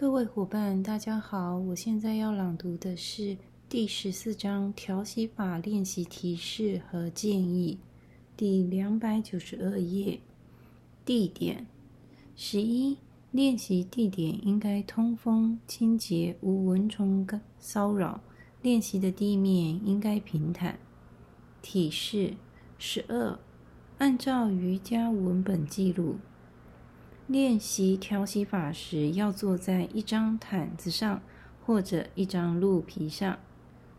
各位伙伴，大家好！我现在要朗读的是第十四章调息法练习提示和建议，第两百九十二页。地点十一，练习地点应该通风、清洁、无蚊虫骚扰。练习的地面应该平坦。提示十二，按照瑜伽文本记录。练习调息法时，要坐在一张毯子上或者一张鹿皮上。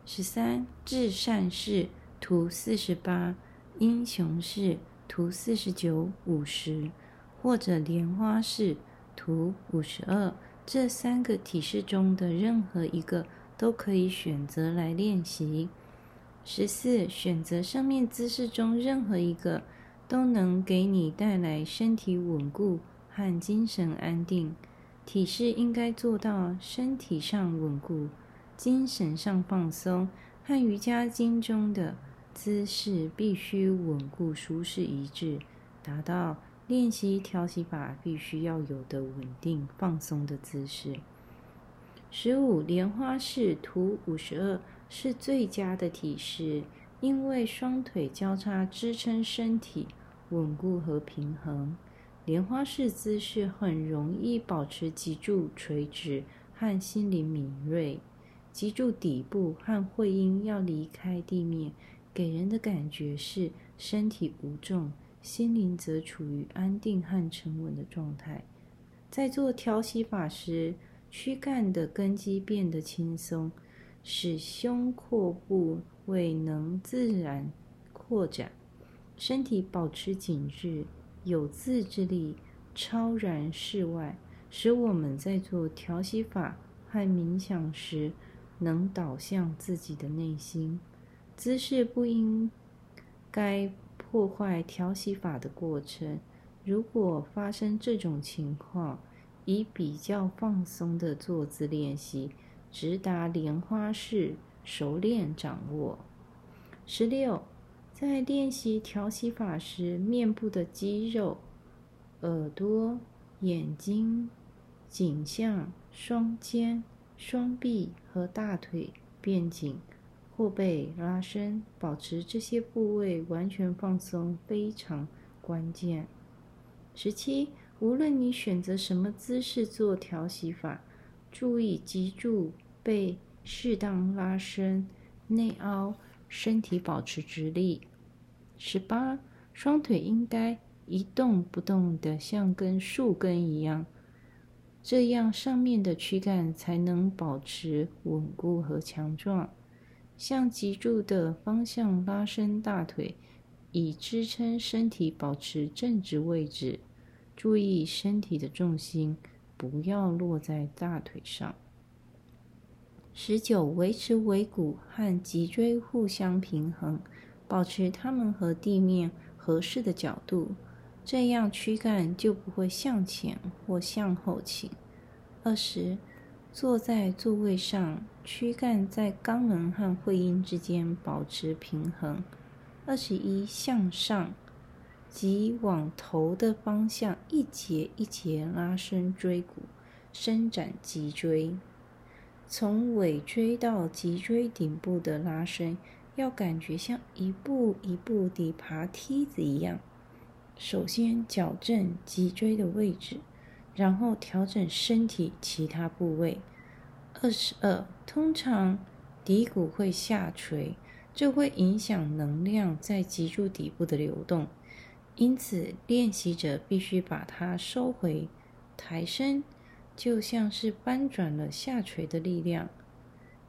十三，至善式图四十八，英雄式图四十九、五十，或者莲花式图五十二，这三个体式中的任何一个都可以选择来练习。十四，选择上面姿势中任何一个，都能给你带来身体稳固。和精神安定，体式应该做到身体上稳固，精神上放松，和瑜伽经中的姿势必须稳固、舒适一致，达到练习调息法必须要有的稳定、放松的姿势。十五莲花式图五十二是最佳的体式，因为双腿交叉支撑身体，稳固和平衡。莲花式姿势很容易保持脊柱垂直和心灵敏锐，脊柱底部和会阴要离开地面，给人的感觉是身体无重，心灵则处于安定和沉稳的状态。在做调息法时，躯干的根基变得轻松，使胸廓部位能自然扩展，身体保持紧致。有自制力，超然世外，使我们在做调息法和冥想时，能导向自己的内心。姿势不应该破坏调息法的过程。如果发生这种情况，以比较放松的坐姿练习，直达莲花式，熟练掌握。十六。在练习调息法时，面部的肌肉、耳朵、眼睛、颈项、双肩、双臂和大腿变紧，或被拉伸，保持这些部位完全放松非常关键。十七，无论你选择什么姿势做调息法，注意脊柱被适当拉伸、内凹，身体保持直立。十八，双腿应该一动不动的，像根树根一样，这样上面的躯干才能保持稳固和强壮。向脊柱的方向拉伸大腿，以支撑身体保持正直位置。注意身体的重心不要落在大腿上。十九，维持尾骨和脊椎互相平衡。保持它们和地面合适的角度，这样躯干就不会向前或向后倾。二十，坐在座位上，躯干在肛门和会阴之间保持平衡。二十一，向上，即往头的方向一节一节拉伸椎骨，伸展脊椎，从尾椎到脊椎顶部的拉伸。要感觉像一步一步地爬梯子一样。首先矫正脊椎的位置，然后调整身体其他部位。二十二，通常骶骨会下垂，这会影响能量在脊柱底部的流动，因此练习者必须把它收回，抬升，就像是搬转了下垂的力量。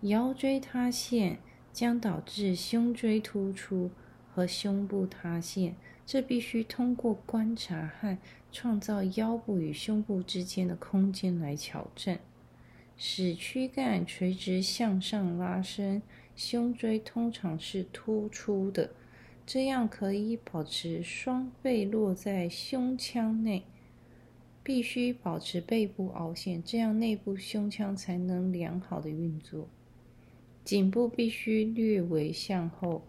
腰椎塌陷。将导致胸椎突出和胸部塌陷，这必须通过观察和创造腰部与胸部之间的空间来矫正，使躯干垂直向上拉伸。胸椎通常是突出的，这样可以保持双背落在胸腔内。必须保持背部凹陷，这样内部胸腔才能良好的运作。颈部必须略微向后，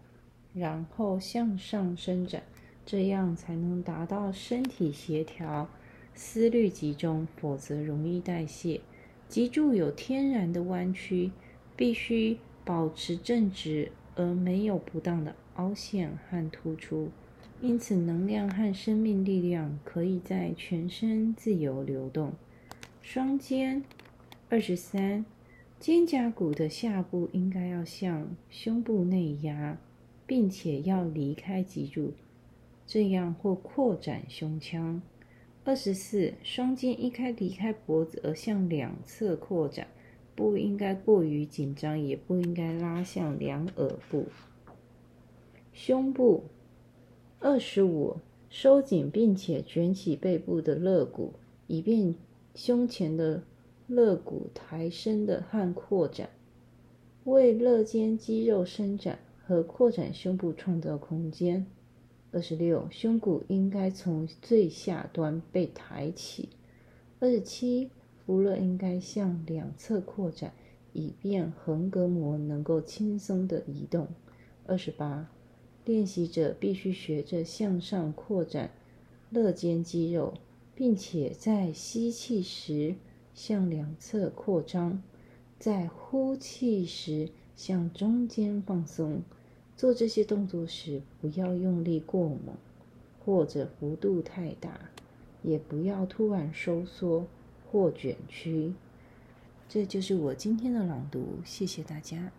然后向上伸展，这样才能达到身体协调、思虑集中，否则容易代谢。脊柱有天然的弯曲，必须保持正直，而没有不当的凹陷和突出。因此，能量和生命力量可以在全身自由流动。双肩，二十三，肩胛骨的下部应该要向胸部内压，并且要离开脊柱，这样或扩展胸腔。二十四，双肩应该离开脖子而向两侧扩展，不应该过于紧张，也不应该拉向两耳部。胸部，二十五，收紧并且卷起背部的肋骨，以便胸前的肋骨抬升的和扩展，为肋间肌肉伸展和扩展胸部创造空间。二十六，胸骨应该从最下端被抬起。二十七，腹肋应该向两侧扩展，以便横膈膜能够轻松的移动。二十八，练习者必须学着向上扩展肋间肌肉，并且在吸气时向两侧扩张，在呼气时向中间放松。做这些动作时，不要用力过猛，或者幅度太大，也不要突然收缩或卷曲。这就是我今天的朗读，谢谢大家。